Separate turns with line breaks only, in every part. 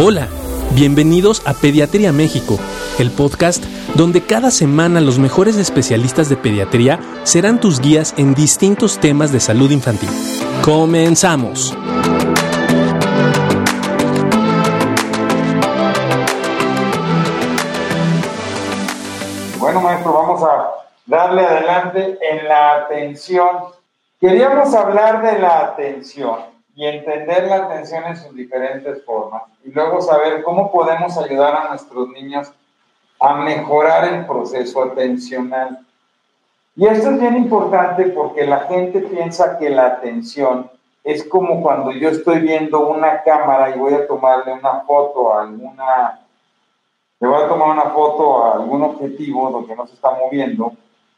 Hola, bienvenidos a Pediatría México, el podcast donde cada semana los mejores especialistas de pediatría serán tus guías en distintos temas de salud infantil. Comenzamos.
Bueno, maestro, vamos a darle adelante en la atención. Queríamos hablar de la atención y entender la atención en sus diferentes formas y luego saber cómo podemos ayudar a nuestros niños a mejorar el proceso atencional. Y esto es bien importante porque la gente piensa que la atención es como cuando yo estoy viendo una cámara y voy a tomarle una foto a alguna, le voy a tomar una foto a algún objetivo donde no se está moviendo.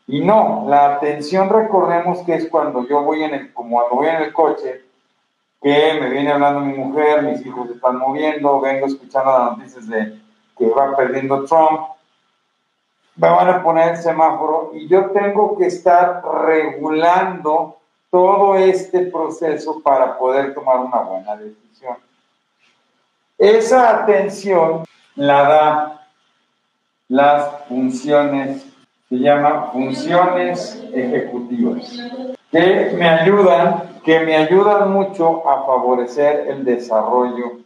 Y no, la atención recordemos que es cuando yo voy en el, como cuando voy en el coche, que me viene hablando mi mujer, mis hijos se están moviendo, vengo escuchando las noticias de que va perdiendo Trump, me van a poner el semáforo y yo tengo que estar regulando todo este proceso para poder tomar una buena decisión. Esa atención la da las funciones, se llama funciones ejecutivas, que me ayudan que me ayudan mucho a favorecer el desarrollo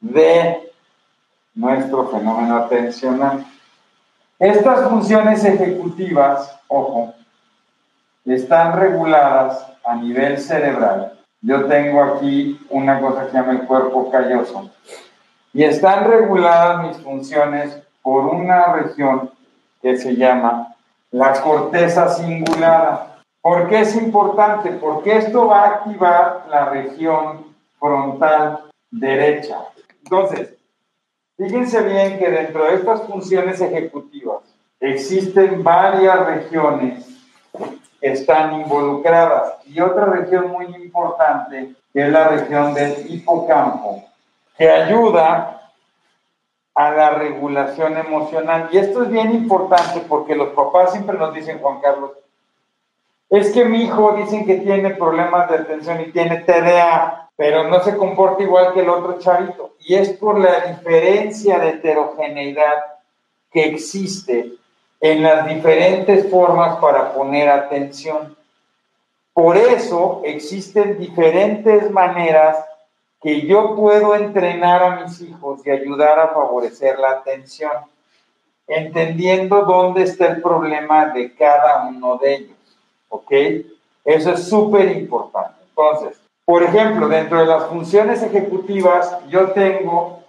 de nuestro fenómeno atencional. Estas funciones ejecutivas, ojo, están reguladas a nivel cerebral. Yo tengo aquí una cosa que llama el cuerpo calloso. Y están reguladas mis funciones por una región que se llama la corteza cingulada. ¿Por qué es importante? Porque esto va a activar la región frontal derecha. Entonces, fíjense bien que dentro de estas funciones ejecutivas existen varias regiones que están involucradas y otra región muy importante que es la región del hipocampo, que ayuda a la regulación emocional. Y esto es bien importante porque los papás siempre nos dicen, Juan Carlos, es que mi hijo dicen que tiene problemas de atención y tiene TDA, pero no se comporta igual que el otro chavito. Y es por la diferencia de heterogeneidad que existe en las diferentes formas para poner atención. Por eso existen diferentes maneras que yo puedo entrenar a mis hijos y ayudar a favorecer la atención, entendiendo dónde está el problema de cada uno de ellos. ¿Ok? Eso es súper importante. Entonces, por ejemplo, dentro de las funciones ejecutivas, yo tengo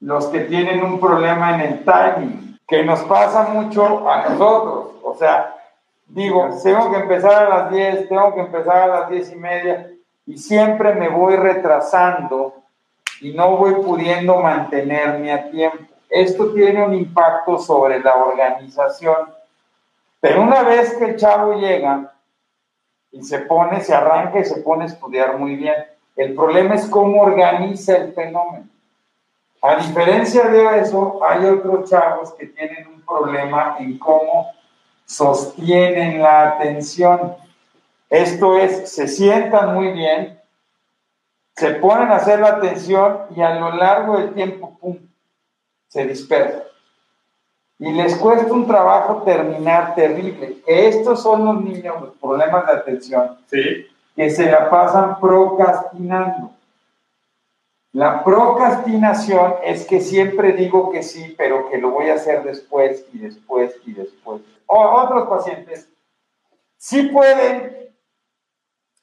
los que tienen un problema en el timing, que nos pasa mucho a nosotros. O sea, digo, tengo que empezar a las 10, tengo que empezar a las 10 y media, y siempre me voy retrasando y no voy pudiendo mantenerme a tiempo. Esto tiene un impacto sobre la organización pero una vez que el chavo llega y se pone, se arranca y se pone a estudiar muy bien, el problema es cómo organiza el fenómeno. A diferencia de eso, hay otros chavos que tienen un problema en cómo sostienen la atención. Esto es, se sientan muy bien, se ponen a hacer la atención y a lo largo del tiempo, ¡pum!, se dispersan y les cuesta un trabajo terminar terrible. Estos son los niños, los problemas de atención, que se la pasan procrastinando. La procrastinación es que siempre digo que sí, pero que lo voy a hacer después y después y después. O otros pacientes sí pueden,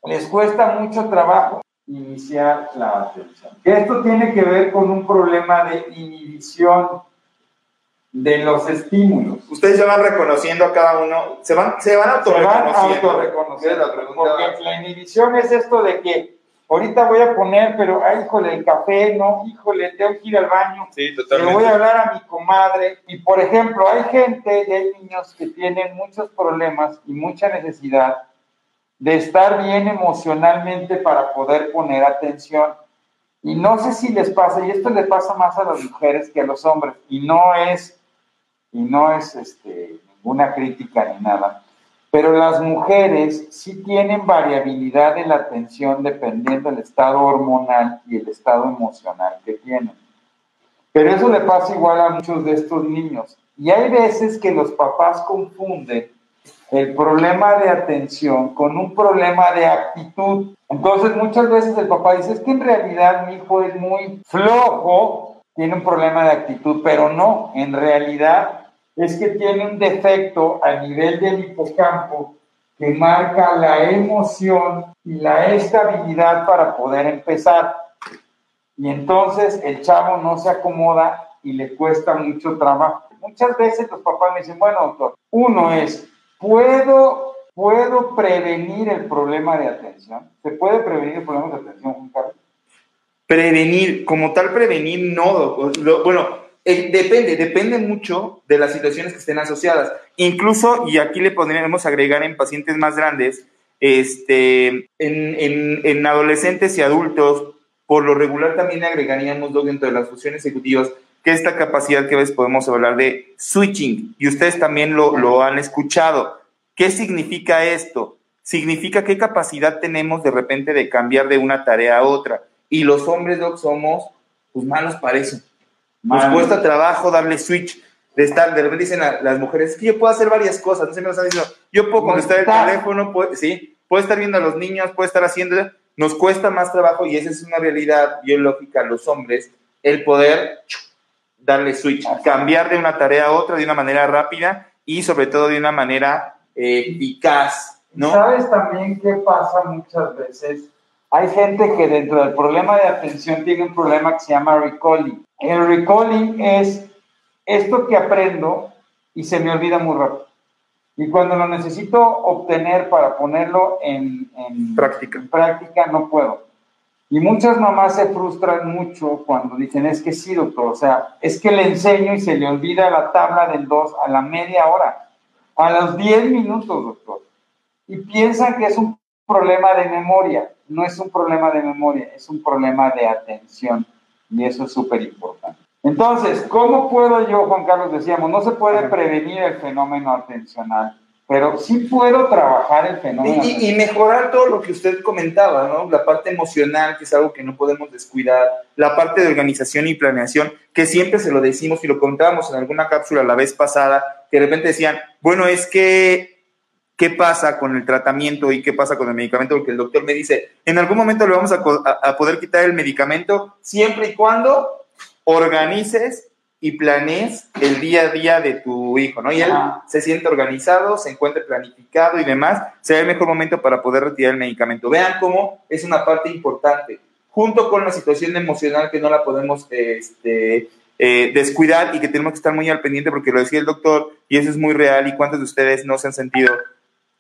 les cuesta mucho trabajo iniciar la atención. Esto tiene que ver con un problema de inhibición de los estímulos.
Ustedes ya van reconociendo a cada uno, se van, se van
autorreconociendo. Porque la inhibición es esto de que ahorita voy a poner, pero, ay, híjole, el café, no, híjole, tengo que ir al baño.
Sí, totalmente.
Le voy a hablar a mi comadre. Y, por ejemplo, hay gente y hay niños que tienen muchos problemas y mucha necesidad de estar bien emocionalmente para poder poner atención. Y no sé si les pasa, y esto le pasa más a las mujeres que a los hombres, y no es y no es este, ninguna crítica ni nada, pero las mujeres sí tienen variabilidad en la atención dependiendo del estado hormonal y el estado emocional que tienen. Pero eso le pasa igual a muchos de estos niños. Y hay veces que los papás confunden el problema de atención con un problema de actitud. Entonces muchas veces el papá dice, es que en realidad mi hijo es muy flojo, tiene un problema de actitud, pero no, en realidad es que tiene un defecto a nivel del hipocampo que marca la emoción y la estabilidad para poder empezar. Y entonces el chavo no se acomoda y le cuesta mucho trabajo. Muchas veces los papás me dicen, bueno, doctor, uno es ¿Puedo, ¿Puedo prevenir el problema de atención? ¿Se puede prevenir el problema de atención, Juan Carlos?
Prevenir, como tal prevenir, no. bueno, eh, depende, depende mucho de las situaciones que estén asociadas. Incluso, y aquí le podríamos agregar en pacientes más grandes, este, en, en, en adolescentes y adultos, por lo regular también agregaríamos dentro de las funciones ejecutivas que esta capacidad que a veces podemos hablar de switching, y ustedes también lo, lo han escuchado. ¿Qué significa esto? Significa qué capacidad tenemos de repente de cambiar de una tarea a otra. Y los hombres, Doc, somos pues malos para eso. Nos cuesta trabajo darle switch de estar, de repente dicen las mujeres, es que yo puedo hacer varias cosas, no se me lo están diciendo, yo puedo contestar el teléfono, puedo, sí, puedo estar viendo a los niños, puedo estar haciendo, nos cuesta más trabajo y esa es una realidad biológica los hombres, el poder darle switch, cambiar de una tarea a otra de una manera rápida y sobre todo de una manera eh, eficaz. ¿no?
¿Sabes también qué pasa muchas veces? Hay gente que dentro del problema de atención tiene un problema que se llama recalling. El recalling es esto que aprendo y se me olvida muy rápido. Y cuando lo necesito obtener para ponerlo en,
práctica.
en práctica, no puedo. Y muchas mamás se frustran mucho cuando dicen, es que sí, doctor, o sea, es que le enseño y se le olvida la tabla del 2 a la media hora, a los 10 minutos, doctor. Y piensan que es un problema de memoria. No es un problema de memoria, es un problema de atención. Y eso es súper importante. Entonces, ¿cómo puedo yo, Juan Carlos, decíamos, no se puede prevenir el fenómeno atencional? pero sí puedo trabajar el fenómeno.
Y, mejorar todo lo que usted comentaba, ¿no? La parte emocional, que es algo que no podemos descuidar, la parte de organización y planeación, que siempre se lo decimos y lo contábamos en alguna cápsula la vez pasada, que de repente decían, bueno, es que, ¿qué pasa con el tratamiento y qué pasa con el medicamento? Porque el doctor me dice, en algún momento le vamos a, a poder quitar el medicamento siempre y cuando organices y planees el día a día de tu hijo, ¿no? Y él se siente organizado, se encuentre planificado y demás, será el mejor momento para poder retirar el medicamento. Vean cómo es una parte importante, junto con la situación emocional que no la podemos este, eh, descuidar y que tenemos que estar muy al pendiente porque lo decía el doctor y eso es muy real y cuántos de ustedes no se han sentido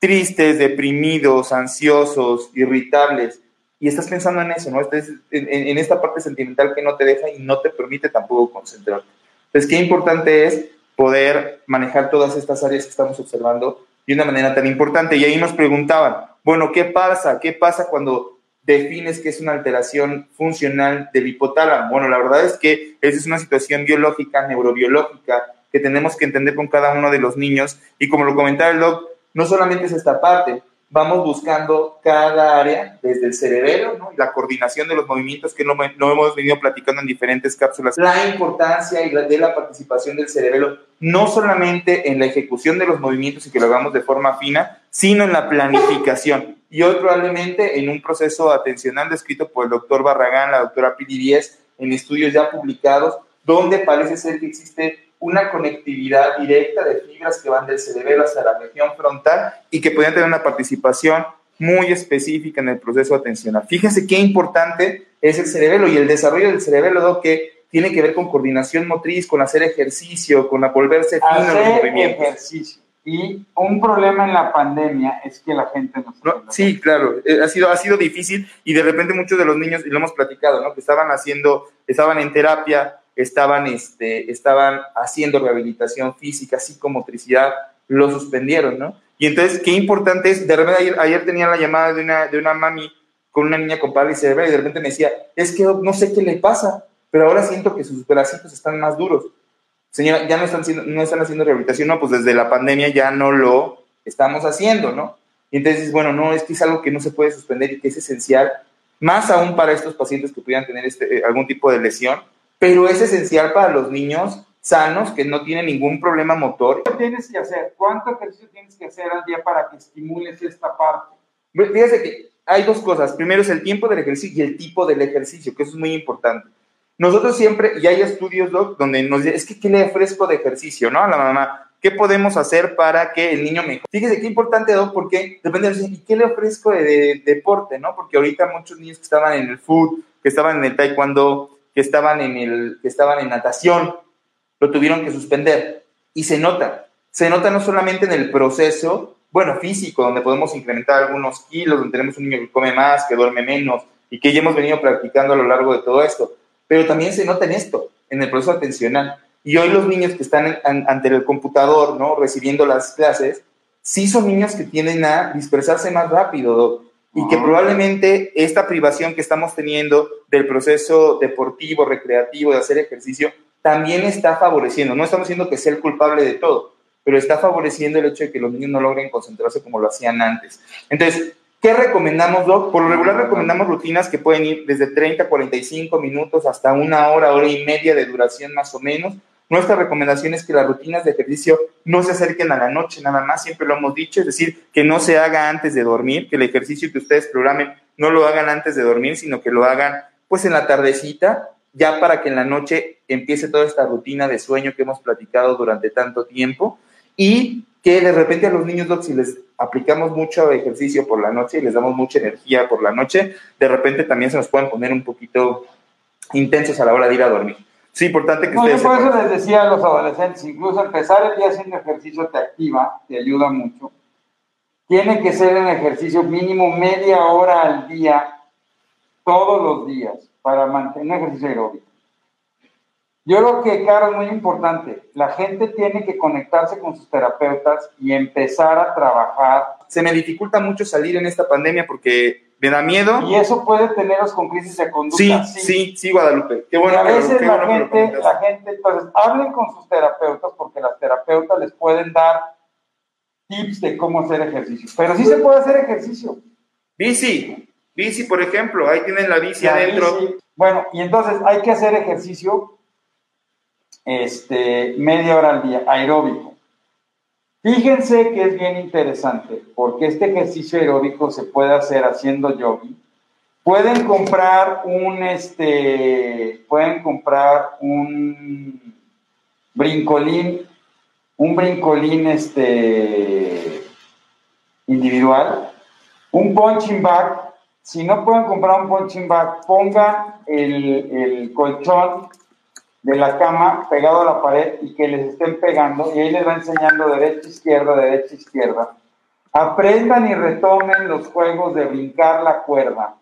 tristes, deprimidos, ansiosos, irritables y estás pensando en eso, ¿no? Estás en, esta parte sentimental que no te deja y no te permite tampoco concentrarte. Entonces, qué importante es poder manejar todas estas áreas que estamos observando de una manera tan importante. Y ahí nos preguntaban, bueno, ¿qué pasa? ¿Qué pasa cuando defines que es una alteración funcional del hipotálamo? Bueno, la verdad es que esa es una situación biológica, neurobiológica, que tenemos que entender con cada uno de los niños. Y como lo comentaba el doc, no solamente es esta parte, vamos buscando cada área, desde el cerebelo, la coordinación de los movimientos que no, hemos venido platicando en diferentes cápsulas, la importancia de la participación del cerebelo, no solamente en la ejecución de los movimientos y que lo hagamos de forma fina, sino en la planificación. Y otro probablemente en un proceso atencional descrito por el doctor Barragán, la doctora Pili 10, en estudios ya publicados, donde parece ser que existe una conectividad directa de fibras que van del cerebelo hasta la región frontal y que pueden tener una participación muy específica en el proceso atencional. Fíjense qué importante es el cerebelo y el desarrollo del cerebelo, que tiene que ver con coordinación motriz, con hacer ejercicio, con volverse fino en los movimientos.
ejercicio. Y un problema en la pandemia es que la gente no,
no Sí, claro, eh, ha sido, ha sido difícil y de repente muchos de los niños, y lo hemos platicado, ¿no? que estaban haciendo, estaban en terapia, estaban, este, estaban haciendo rehabilitación física, psicomotricidad, lo suspendieron, ¿no? Y entonces, qué importante es, de repente ayer, tenía la llamada de una, de una mami con una niña con parálisis cerebral y de repente me decía, es que no sé qué le pasa, pero ahora siento que sus bracitos están más duros. Señora, ya no están, no están haciendo rehabilitación, no, pues desde la pandemia ya no lo estamos haciendo, ¿no? Y entonces, bueno, no, es que es algo que no se puede suspender y que es esencial, más aún para estos pacientes que pudieran tener este, algún tipo de lesión, pero es esencial para los niños sanos que no tienen ningún problema motor.
¿Qué tienes que hacer? ¿Cuánto ejercicio tienes que hacer al día para que estimules esta parte?
Fíjate que hay dos cosas. Primero es el tiempo del ejercicio y el tipo del ejercicio, que eso es muy importante. Nosotros siempre, y hay estudios, Doc, donde nos dicen, es que ¿qué le ofrezco de ejercicio, no? A la mamá, ¿qué podemos hacer para que el niño mejore? Fíjese qué importante, Doc, porque depende de, ¿y qué le ofrezco de, deporte, no? Porque ahorita muchos niños que estaban en el foot, que estaban en el taekwondo, que estaban en, el, que estaban en natación, lo tuvieron que suspender. Y se nota, se nota no solamente en el proceso, bueno, físico, donde podemos incrementar algunos kilos, donde tenemos un niño que come más, que duerme menos, y que ya hemos venido practicando a lo largo de todo esto, pero también se nota en esto, en el proceso atencional. Y hoy los niños que están ante el computador, ¿no? Recibiendo las clases, sí son niños que tienden a dispersarse más rápido, y que ah. probablemente esta privación que estamos teniendo del proceso deportivo, recreativo, de hacer ejercicio, también está favoreciendo. No estamos diciendo que sea el culpable de todo, pero está favoreciendo el hecho de que los niños no logren concentrarse como lo hacían antes. Entonces, ¿Qué recomendamos, Doc? Por lo regular recomendamos rutinas que pueden ir desde 30 a 45 minutos hasta una hora, hora y media de duración más o menos. Nuestra recomendación es que las rutinas de ejercicio no se acerquen a la noche nada más, siempre lo hemos dicho, es decir, que no se haga antes de dormir, que el ejercicio que ustedes programen no lo hagan antes de dormir, sino que lo hagan pues en la tardecita, ya para que en la noche empiece toda esta rutina de sueño que hemos platicado durante tanto tiempo y que de repente a los niños, Doc, si les aplicamos mucho ejercicio por la noche y les damos mucha energía por la noche, de repente también se nos pueden poner un poquito intensos a la hora de ir a dormir. Sí, importante que
no, Yo por eso les decía a los adolescentes, incluso empezar el día haciendo ejercicio te activa, te ayuda mucho. Tiene que ser un ejercicio mínimo media hora al día, todos los días, para mantener un ejercicio aeróbico. Yo creo que, Caro, es muy importante. La gente tiene que conectarse con sus terapeutas y empezar a trabajar.
Se me dificulta mucho salir en esta pandemia porque me da miedo.
Y eso puede teneros con crisis de conducta.
Sí, sí, sí, Guadalupe. Qué bueno.
a veces la, gente, la gente, entonces, hablen con sus terapeutas porque las terapeutas les pueden dar tips de cómo hacer ejercicio. Pero sí se puede hacer ejercicio.
Bici, bici, por ejemplo, ahí tienen la bici adentro.
Bueno, y entonces hay que hacer ejercicio este, media hora al día, aeróbico. Fíjense que es bien interesante, porque este ejercicio aeróbico se puede hacer haciendo yogi. Pueden comprar un, este, pueden comprar un brincolín, un brincolín, este, individual, un punching bag. Si no pueden comprar un punching bag, pongan el, el colchón de la cama pegado a la pared y que les estén pegando y ahí les va enseñando derecha, izquierda, derecha, izquierda. Aprendan y retomen los juegos de brincar la cuerda,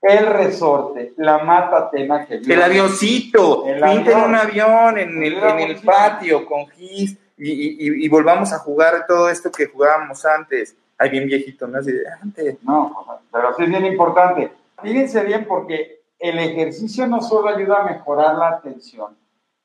el resorte, la mata tema que
El avioncito, pinten un avión en el, en el patio con gis y, volvamos a jugar todo esto que jugábamos antes. Ay, bien viejito, ¿no? Así de antes.
No, pero sí es bien importante. Fíjense bien porque el ejercicio no solo ayuda a mejorar la atención,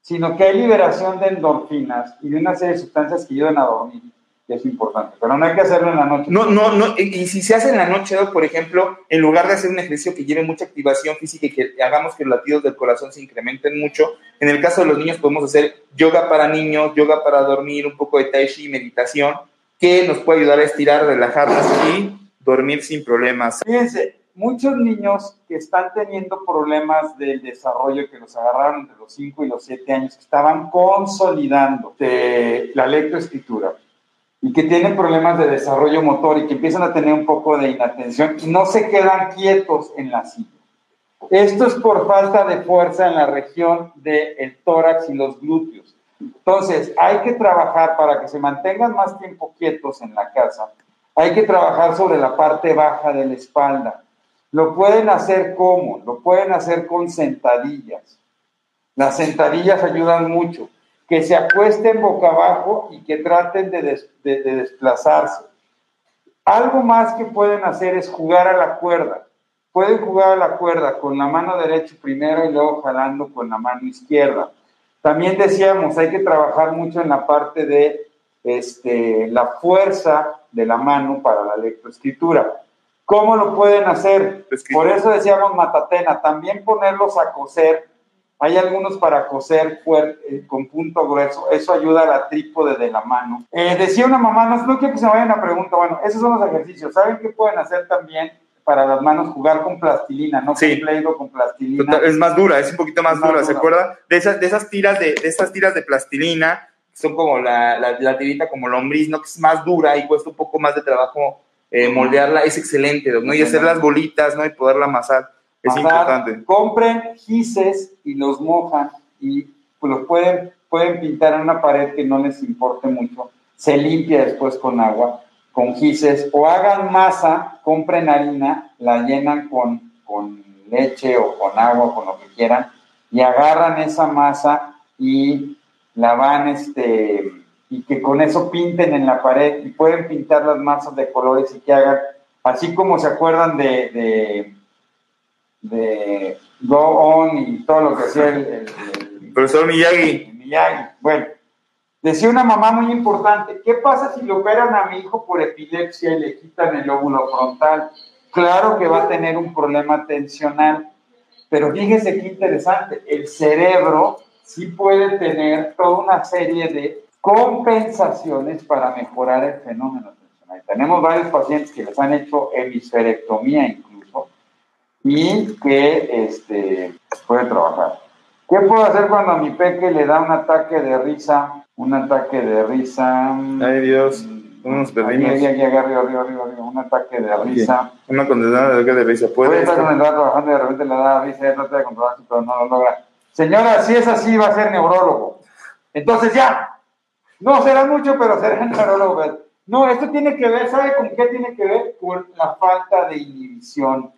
sino que hay liberación de endorfinas y de una serie de sustancias que ayudan a dormir, que es importante, pero no hay que hacerlo en la noche.
No, no, no, y, si se hace en la noche, por ejemplo, en lugar de hacer un ejercicio que lleve mucha activación física y que hagamos que los latidos del corazón se incrementen mucho, en el caso de los niños podemos hacer yoga para niños, yoga para dormir, un poco de tai chi, meditación, que nos puede ayudar a estirar, relajarnos y dormir sin problemas.
Fíjense, muchos niños que están teniendo problemas del desarrollo, que los agarraron entre los 5 y los 7 años, que estaban consolidando la lectoescritura y que tienen problemas de desarrollo motor y que empiezan a tener un poco de inatención y no se quedan quietos en la silla. Esto es por falta de fuerza en la región del tórax y los glúteos. Entonces, hay que trabajar para que se mantengan más tiempo quietos en la casa. Hay que trabajar sobre la parte baja de la espalda lo pueden hacer como, lo pueden hacer con sentadillas. Las sentadillas ayudan mucho. Que se acuesten boca abajo y que traten de, desplazarse. Algo más que pueden hacer es jugar a la cuerda. Pueden jugar a la cuerda con la mano derecha primero y luego jalando con la mano izquierda. También decíamos, hay que trabajar mucho en la parte de este, la fuerza de la mano para la lectoescritura. ¿Cómo lo pueden hacer? Por eso decíamos matatena, también ponerlos a coser Hay algunos para coser eh, con punto grueso. Eso ayuda a la trípode de la mano. Eh, decía una mamá, no, no quiero que se me vayan a preguntar. Bueno, esos son los ejercicios. ¿Saben qué pueden hacer también? para las manos jugar con plastilina, no
sí.
con con plastilina.
Es más dura, es un poquito más, dura, ¿se acuerda? De esas, de esas tiras de, de esas tiras de plastilina, son como la, la, tirita como lombriz, ¿no? Que es más dura y cuesta un poco más de trabajo eh, moldearla, es excelente, ¿no? Y hacer las bolitas, ¿no? Y poderla amasar, es importante.
Compren gises y los mojan y pues, los pueden, pueden pintar en una pared que no les importe mucho. Se limpia después con agua con gises o hagan masa, compren harina, la llenan con, con leche o con agua, con lo que quieran, y agarran esa masa y la van, este, y que con eso pinten en la pared y pueden pintar las masas de colores y que hagan, así como se acuerdan de, de, Go On y todo lo que hacía el,
profesor Miyagi.
Miyagi, bueno Decía una mamá muy importante, ¿qué pasa si le operan a mi hijo por epilepsia y le quitan el óvulo frontal? Claro que va a tener un problema tensional, pero fíjese qué interesante, el cerebro sí puede tener toda una serie de compensaciones para mejorar el fenómeno tensional. Tenemos varios pacientes que les han hecho hemisferectomía incluso y que este, puede trabajar. ¿Qué puedo hacer cuando a mi peque le da un ataque de risa un ataque de risa.
Ay Dios, unos perdimos.
Aquí, aquí, aquí, arriba, arriba, arriba, un ataque de risa.
Una condenada de ataque de risa.
Puede estar con el trabajando y de repente le da risa y trata de controlarse, pero no lo logra. Señora, si es así, va a ser neurólogo. Entonces ya, no será mucho, pero será neurólogo. No, esto tiene que ver, ¿sabe con qué tiene que ver? Con la falta de inhibición.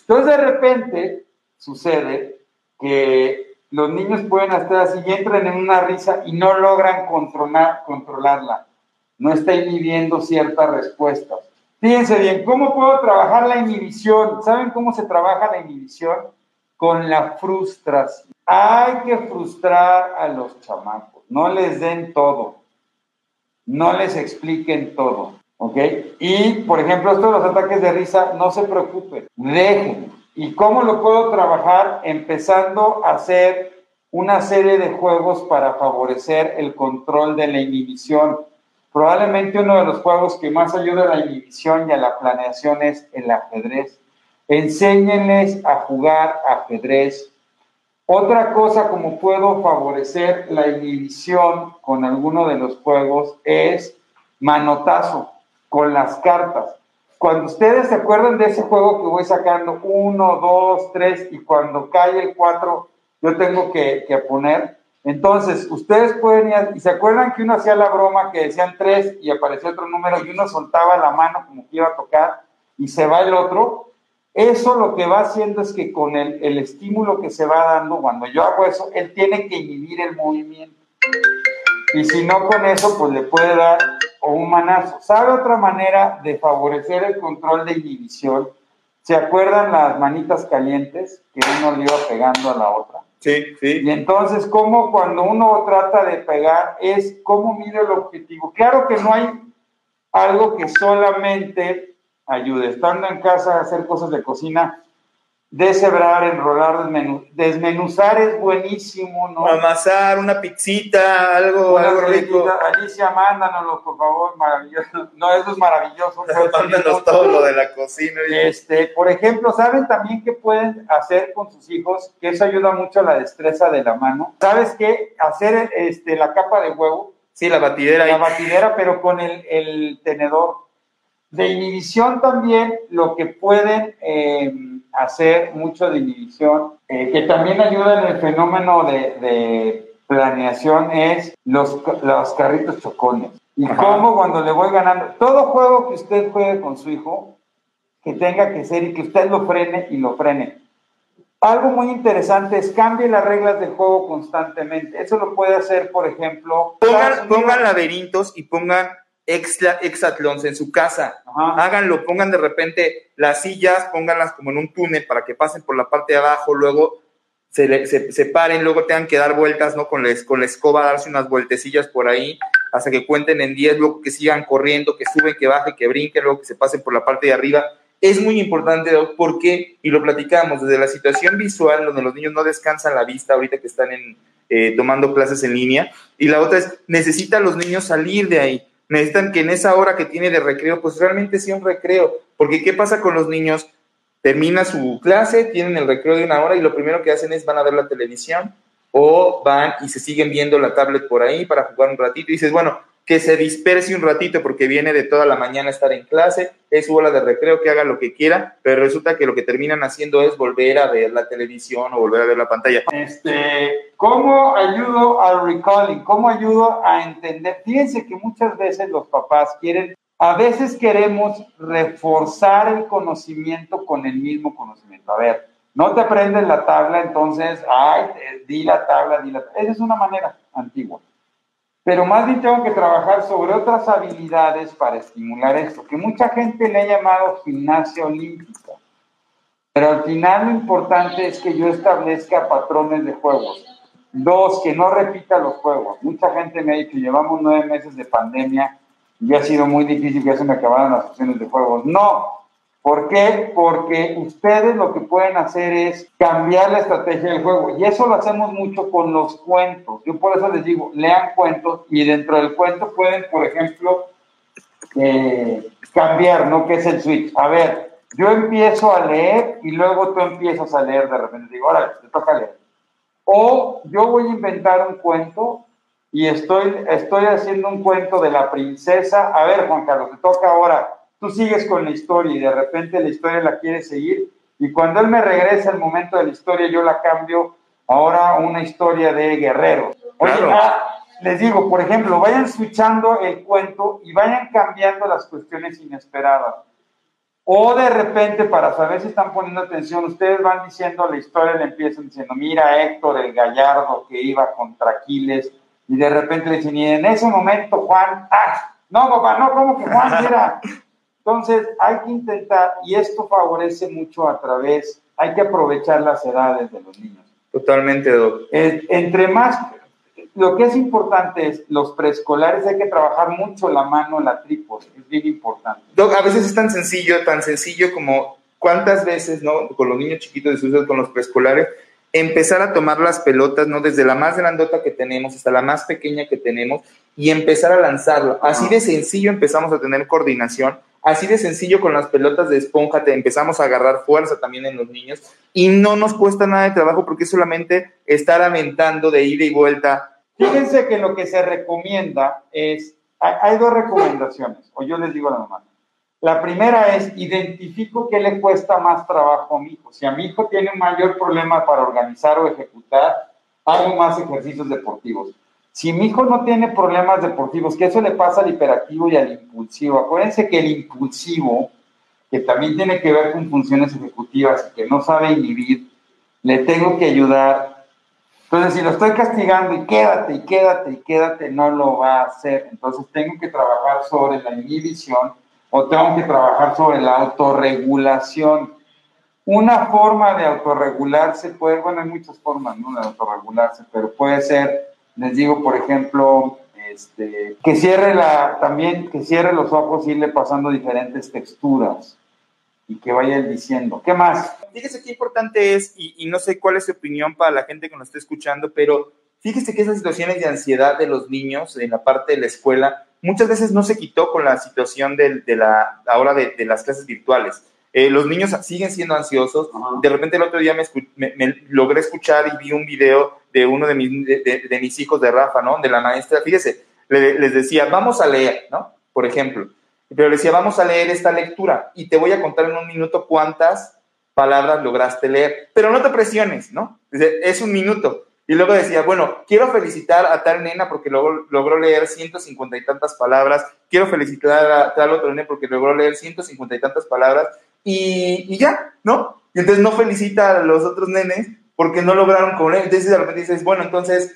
Entonces de repente sucede que los niños pueden estar así y entran en una risa y no logran controlar, controlarla. No está inhibiendo ciertas respuestas. Fíjense bien, ¿cómo puedo trabajar la inhibición? ¿Saben cómo se trabaja la inhibición? Con la frustración. Hay que frustrar a los chamacos. No les den todo. No les expliquen todo. ¿Ok? Y, por ejemplo, esto los ataques de risa, no se preocupen. Dejen ¿Y cómo lo puedo trabajar? Empezando a hacer una serie de juegos para favorecer el control de la inhibición. Probablemente uno de los juegos que más ayuda a la inhibición y a la planeación es el ajedrez. Enséñenles a jugar ajedrez. Otra cosa como puedo favorecer la inhibición con alguno de los juegos es manotazo con las cartas. Cuando ustedes se acuerdan de ese juego que voy sacando, uno, dos, tres, y cuando cae el cuatro, yo tengo que, poner. Entonces, ustedes pueden ir, y se acuerdan que uno hacía la broma que decían tres y aparecía otro número y uno soltaba la mano como que iba a tocar y se va el otro. Eso lo que va haciendo es que con el, el estímulo que se va dando, cuando yo hago eso, él tiene que inhibir el movimiento. Y si no con eso, pues le puede dar o un manazo. ¿Sabe otra manera de favorecer el control de inhibición? ¿Se acuerdan las manitas calientes que uno le iba pegando a la otra?
Sí, sí.
Y entonces, ¿cómo cuando uno trata de pegar es cómo mide el objetivo? Claro que no hay algo que solamente ayude. Estando en casa a hacer cosas de cocina, deshebrar, enrolar, desmenuzar es buenísimo, ¿no?
Amasar una pizzita, algo, algo rico.
Alicia, mándanoslo, por favor, maravilloso. No, eso es maravilloso.
Mándanos todo lo de la cocina.
Este, por ejemplo, ¿saben también qué pueden hacer con sus hijos? Que eso ayuda mucho a la destreza de la mano. ¿Sabes qué? Hacer este, la capa de huevo.
Sí, la batidera.
La batidera, pero con el, el tenedor. De inhibición también, lo que pueden... Eh, hacer mucho de inhibición, eh, que también ayuda en el fenómeno de, planeación, es los, los carritos chocones. Y cómo cuando le voy ganando, todo juego que usted juegue con su hijo, que tenga que ser y que usted lo frene y lo frene. Algo muy interesante es cambie las reglas del juego constantemente. Eso lo puede hacer, por ejemplo.
Pongan, pongan laberintos y pongan exatlons en su casa. Háganlo, pongan de repente las sillas, pónganlas como en un túnel para que pasen por la parte de abajo, luego se, se, paren, luego tengan que dar vueltas, ¿no? Con la, con la escoba, darse unas vueltecillas por ahí, hasta que cuenten en 10, luego que sigan corriendo, que suben, que bajen, que brinquen, luego que se pasen por la parte de arriba. es muy importante, porque, y lo platicamos, desde la situación visual, donde los niños no descansan la vista ahorita que están en, eh, tomando clases en línea, y la otra es, necesitan los niños salir de ahí, necesitan que en esa hora que tiene de recreo, pues realmente sea un recreo, porque ¿qué pasa con los niños? Termina su clase, tienen el recreo de una hora y lo primero que hacen es van a ver la televisión o van y se siguen viendo la tablet por ahí para jugar un ratito y dices, bueno, que se disperse un ratito porque viene de toda la mañana a estar en clase, es su hora de recreo, que haga lo que quiera, pero resulta que lo que terminan haciendo es volver a ver la televisión o volver a ver la pantalla.
Este, ¿Cómo ayudo al recalling? ¿Cómo ayudo a entender? Fíjense que muchas veces los papás quieren, a veces queremos reforzar el conocimiento con el mismo conocimiento. A ver, no te aprendes la tabla, entonces, ay, di la tabla, di la tabla. Esa es una manera antigua. Pero más bien tengo que trabajar sobre otras habilidades para estimular esto, que mucha gente le ha llamado gimnasia olímpica. Pero al final lo importante es que yo establezca patrones de juegos. Dos, que no repita los juegos. Mucha gente me ha dicho, llevamos nueve meses de pandemia y ha sido muy difícil que se me acabaran las opciones de juegos. No, ¿Por qué? Porque ustedes lo que pueden hacer es cambiar la estrategia del juego. Y eso lo hacemos mucho con los cuentos. Yo por eso les digo, lean cuentos y dentro del cuento pueden, por ejemplo, eh, cambiar, ¿no? ¿Qué es el switch? A ver, yo empiezo a leer y luego tú empiezas a leer de repente. Digo, ahora te toca leer. O yo voy a inventar un cuento y estoy, estoy haciendo un cuento de la princesa. A ver, Juan Carlos, te toca ahora tú sigues con la historia y de repente la historia la quieres seguir y cuando él me regresa el momento de la historia yo la cambio ahora a una historia de guerreros. Oye, ah, les digo, por ejemplo, vayan switchando el cuento y vayan cambiando las cuestiones inesperadas. O de repente, para saber si están poniendo atención, ustedes van diciendo la historia, le empiezan diciendo, mira Héctor el gallardo que iba contra Aquiles, y de repente le dicen, y en ese momento Juan, ah, no papá, no, como que Juan era entonces, hay que intentar, y esto favorece mucho a través, hay que aprovechar las edades de los niños.
Totalmente, Doc.
entre más, lo que es importante es, los preescolares hay que trabajar mucho la mano, la trípode, es bien importante.
Doc, a veces es tan sencillo, tan sencillo como cuántas veces, ¿no? Con los niños chiquitos de con los preescolares, empezar a tomar las pelotas, ¿no? Desde la más grandota que tenemos hasta la más pequeña que tenemos y empezar a lanzarlo. Así de sencillo empezamos a tener coordinación Así de sencillo con las pelotas de esponja te empezamos a agarrar fuerza también en los niños y no nos cuesta nada de trabajo porque es solamente estar aventando de ida y vuelta.
Fíjense que lo que se recomienda es, hay, dos recomendaciones, o yo les digo la mamá. La primera es, identifico qué le cuesta más trabajo a mi hijo. Si a mi hijo tiene un mayor problema para organizar o ejecutar, hago más ejercicios deportivos. Si mi hijo no tiene problemas deportivos, que eso le pasa al hiperactivo y al impulsivo. Acuérdense que el impulsivo, que también tiene que ver con funciones ejecutivas y que no sabe inhibir, le tengo que ayudar. Entonces, si lo estoy castigando y quédate y quédate y quédate, no lo va a hacer. Entonces, tengo que trabajar sobre la inhibición o tengo que trabajar sobre la autorregulación. Una forma de autorregularse puede, bueno, hay muchas formas ¿no? de autorregularse, pero puede ser les digo, por ejemplo, este, que cierre la, también que cierre los ojos y irle pasando diferentes texturas y que vaya diciendo. ¿Qué más?
Fíjese qué importante es, y, no sé cuál es su opinión para la gente que nos está escuchando, pero fíjese que esas situaciones de ansiedad de los niños en la parte de la escuela muchas veces no se quitó con la situación de, de la, ahora de las clases virtuales. Eh, los niños siguen siendo ansiosos. De repente el otro día me, logré escuchar y vi un video de uno de mis, de, mis hijos de Rafa, ¿no? De la maestra. Fíjese, les decía, vamos a leer, ¿no? Por ejemplo. Pero le decía, vamos a leer esta lectura y te voy a contar en un minuto cuántas palabras lograste leer. Pero no te presiones, ¿no? Es un minuto. Y luego decía, bueno, quiero felicitar a tal nena porque logró, logró leer 150 y tantas palabras. Quiero felicitar a tal otro nena porque logró leer 150 y tantas palabras y, ya, ¿no? Y entonces no felicita a los otros nenes porque no lograron con él. Entonces de repente dices, bueno, entonces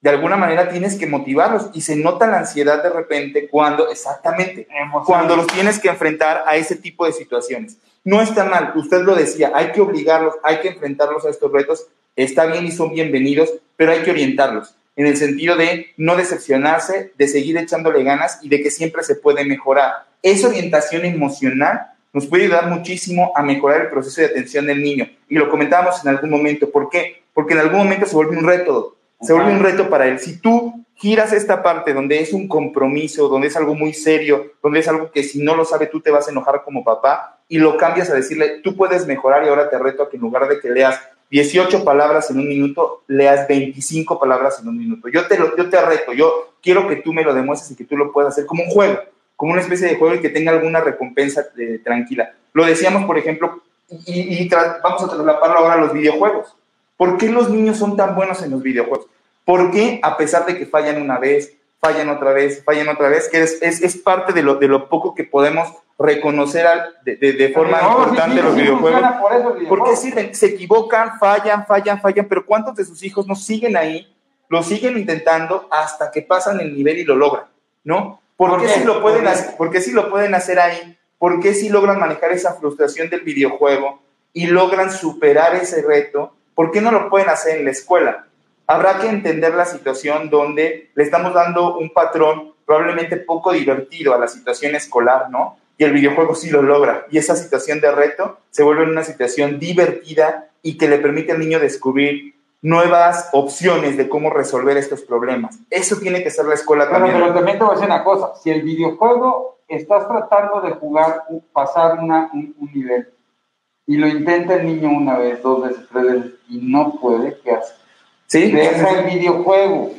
de alguna manera tienes que motivarlos y se nota la ansiedad de repente cuando, exactamente, cuando los tienes que enfrentar a ese tipo de situaciones. No está mal, usted lo decía, hay que obligarlos, hay que enfrentarlos a estos retos, está bien y son bienvenidos, pero hay que orientarlos en el sentido de no decepcionarse, de seguir echándole ganas y de que siempre se puede mejorar. Esa orientación emocional nos puede ayudar muchísimo a mejorar el proceso de atención del niño. Y lo comentábamos en algún momento. ¿Por qué? Porque en algún momento se vuelve un reto. Se vuelve un reto para él. Si tú giras esta parte donde es un compromiso, donde es algo muy serio, donde es algo que si no lo sabe tú te vas a enojar como papá y lo cambias a decirle, tú puedes mejorar y ahora te reto a que en lugar de que leas 18 palabras en un minuto, leas 25 palabras en un minuto. Yo te, lo, yo te reto, yo quiero que tú me lo demuestres y que tú lo puedas hacer como un juego, como una especie de juego y que tenga alguna recompensa eh, tranquila. Lo decíamos, por ejemplo, y, y vamos a trasladarlo ahora a los videojuegos. ¿Por qué los niños son tan buenos en los videojuegos? ¿Por qué, a pesar de que fallan una vez, fallan otra vez, fallan otra vez, que es, es, es parte de lo, de lo poco que podemos reconocer al, de, de, de, forma importante sí, los sí, videojuegos. videojuegos. Porque sí, se equivocan, fallan, fallan, fallan, pero ¿cuántos de sus hijos no siguen ahí, lo siguen intentando hasta que pasan el nivel y lo logran? ¿No? ¿Por, ¿Por qué, si lo pueden hacer, ¿Por qué si lo pueden hacer ahí? ¿Por qué si logran manejar esa frustración del videojuego y logran superar ese reto? ¿Por qué no lo pueden hacer en la escuela? habrá que entender la situación donde le estamos dando un patrón probablemente poco divertido a la situación escolar, ¿no? Y el videojuego sí lo logra. Y esa situación de reto se vuelve una situación divertida y que le permite al niño descubrir nuevas opciones de cómo resolver estos problemas. Eso tiene que ser la escuela
bueno,
también.
Pero también te voy a decir una cosa. Si el videojuego estás tratando de jugar, pasar una, un, un nivel, y lo intenta el niño una vez, dos veces, tres veces, y no puede, ¿qué hace?
¿Sí?
Deja el videojuego.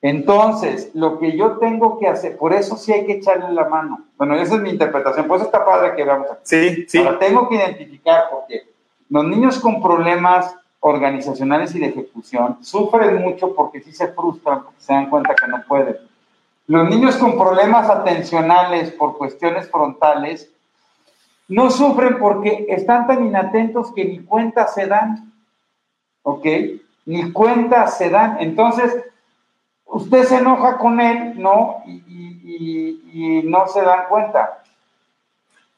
Entonces, lo que yo tengo que hacer, por eso sí hay que echarle la mano. Bueno, esa es mi interpretación, por eso está padre que veamos aquí.
Sí, sí.
Ahora, tengo que identificar porque los niños con problemas organizacionales y de ejecución sufren mucho porque sí se frustran, porque se dan cuenta que no pueden. Los niños con problemas atencionales por cuestiones frontales no sufren porque están tan inatentos que ni cuenta se dan. ¿Ok? ni cuenta se dan. Entonces, usted se enoja con él, ¿no? Y, y, y no se dan cuenta.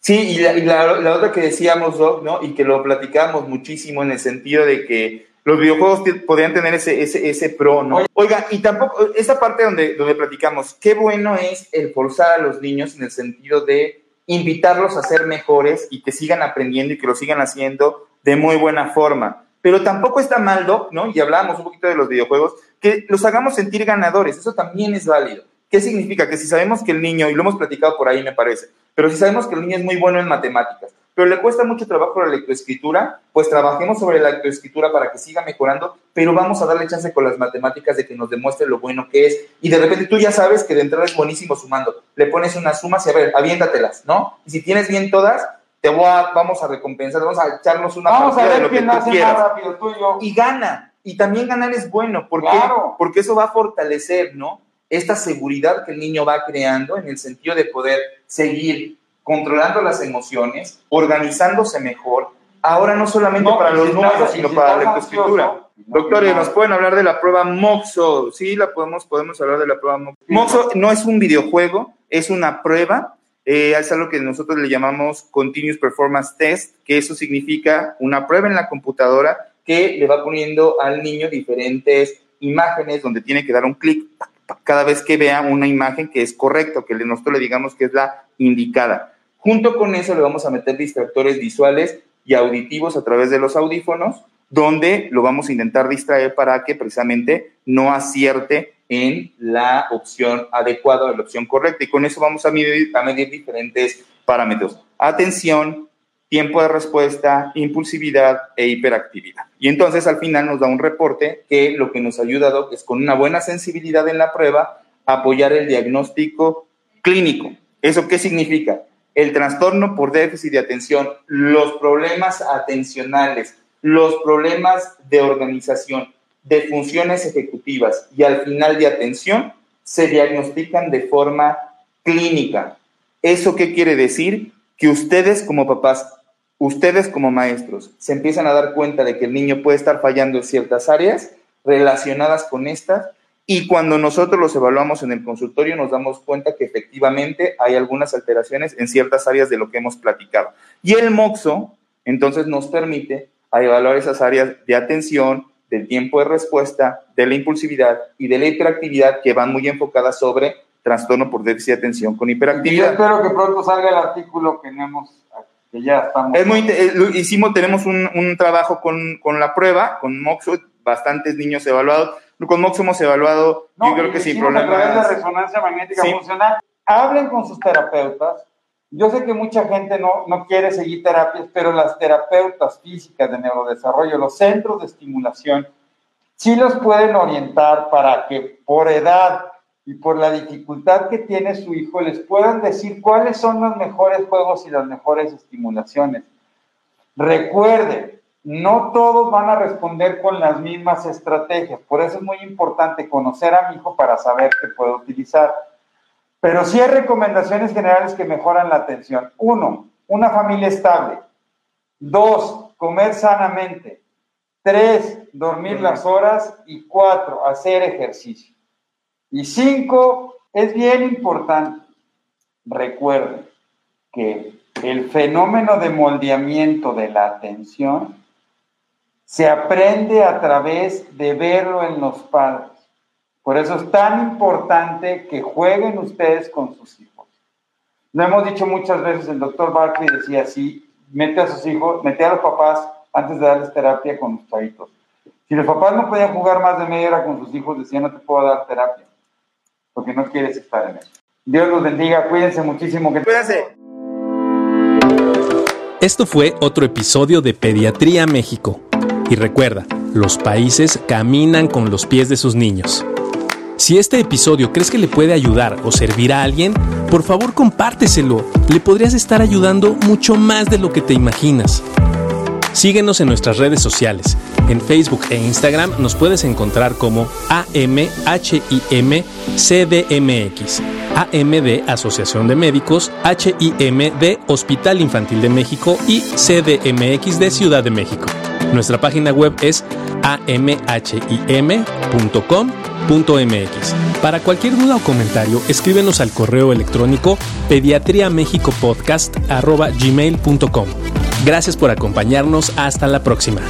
Sí, y, la, y la, la, otra que decíamos, Doc, ¿no? Y que lo platicamos muchísimo en el sentido de que los videojuegos podrían tener ese, ese, ese pro, ¿no? Oiga, y tampoco, esta parte donde, donde platicamos, qué bueno es el forzar a los niños en el sentido de invitarlos a ser mejores y que sigan aprendiendo y que lo sigan haciendo de muy buena forma pero tampoco está mal, Doc, ¿no? Y hablábamos un poquito de los videojuegos, que los hagamos sentir ganadores, eso también es válido. ¿Qué significa? Que si sabemos que el niño, y lo hemos platicado por ahí, me parece, pero si sabemos que el niño es muy bueno en matemáticas, pero le cuesta mucho trabajo la lectoescritura, pues trabajemos sobre la lectoescritura para que siga mejorando, pero vamos a darle chance con las matemáticas de que nos demuestre lo bueno que es. Y de repente tú ya sabes que de entrada es buenísimo sumando. Le pones unas sumas y a ver, aviéntatelas, ¿no? Y si tienes bien todas, te voy a, vamos a recompensar, vamos a echarnos una
vamos
partida
a ver
de lo
quién
que tú
hace
quieras.
más rápido, tú y yo.
Y gana. Y también ganar es bueno. ¿Por
Claro.
Porque eso va a fortalecer, ¿no? Esta seguridad que el niño va creando en el sentido de poder seguir controlando las emociones, organizándose mejor. Ahora no solamente
No,
para los números, sino para la lectoescritura. Doctores,
no.
¿nos pueden hablar de la prueba MOXO? Sí, la podemos, podemos hablar de la prueba MOXO. MOXO no es un videojuego, es una prueba eh, es algo que nosotros le llamamos Continuous Performance Test, que eso significa una prueba en la computadora que le va poniendo al niño diferentes imágenes donde tiene que dar un clic cada vez que vea una imagen que es correcta, que nosotros le digamos que es la indicada. Junto con eso le vamos a meter distractores visuales y auditivos a través de los audífonos, donde lo vamos a intentar distraer para que precisamente no acierte en la opción adecuada o la opción correcta. Y con eso vamos a medir, a medir diferentes parámetros. Atención, tiempo de respuesta, impulsividad e hiperactividad. Y entonces al final nos da un reporte que lo que nos ha ayudado es con una buena sensibilidad en la prueba apoyar el diagnóstico clínico. ¿Eso qué significa? El trastorno por déficit de atención, los problemas atencionales, los problemas de organización, de funciones ejecutivas y al final de atención se diagnostican de forma clínica. ¿Eso qué quiere decir? Que ustedes como papás, ustedes como maestros, se empiezan a dar cuenta de que el niño puede estar fallando en ciertas áreas relacionadas con estas y cuando nosotros los evaluamos en el consultorio nos damos cuenta que efectivamente hay algunas alteraciones en ciertas áreas de lo que hemos platicado. Y el MOXO entonces nos permite evaluar esas áreas de atención, del tiempo de respuesta, de la impulsividad y de la hiperactividad que van muy enfocadas sobre trastorno por déficit de atención con
Y yo
hiperactividad.
espero que pronto salga el artículo que no hemos que ya estamos.
Es muy, eh, lo hicimos, tenemos un, un trabajo con, con, la prueba, con Moxo, bastantes niños evaluados. Con Moxo hemos evaluado,
no,
yo creo que sin problemas.
A través de resonancia magnética sí. funcional. Hablen con sus terapeutas. Yo sé que mucha gente no, no quiere seguir terapias, pero las terapeutas físicas de neurodesarrollo, los centros de estimulación, sí los pueden orientar para que por edad y por la dificultad que tiene su hijo les puedan decir cuáles son los mejores juegos y las mejores estimulaciones. Recuerden, no todos van a responder con las mismas estrategias, por eso es muy importante conocer a mi hijo para saber qué puede utilizar. Pero sí hay recomendaciones generales que mejoran la atención. Uno, una familia estable. Dos, comer sanamente. Tres, dormir las horas. Y cuatro, hacer ejercicio. Y cinco, es bien importante, recuerden que el fenómeno de moldeamiento de la atención se aprende a través de verlo en los padres. Por eso es tan importante que jueguen ustedes con sus hijos. Lo hemos dicho muchas veces, el doctor Barkley decía así, mete a sus hijos, mete a los papás antes de darles terapia con los chavitos. Si los papás no podían jugar más de media hora con sus hijos, decían, no te puedo dar terapia, porque no quieres estar en eso. Dios los bendiga, cuídense muchísimo. Que...
Cuídense.
Esto fue otro episodio de Pediatría México. Y recuerda, los países caminan con los pies de sus niños. Si este episodio crees que le puede ayudar o servir a alguien, por favor compárteselo. Le podrías estar ayudando mucho más de lo que te imaginas. Síguenos en nuestras redes sociales. En Facebook e Instagram nos puedes encontrar como AMHIMCDMX, AM de Asociación de Médicos, HIM de Hospital Infantil de México y CDMX de Ciudad de México. Nuestra página web es amhim.com.mx. Para cualquier duda o comentario, escríbenos al correo electrónico pediatriamexicopodcast.gmail.com. Gracias por acompañarnos. Hasta la próxima.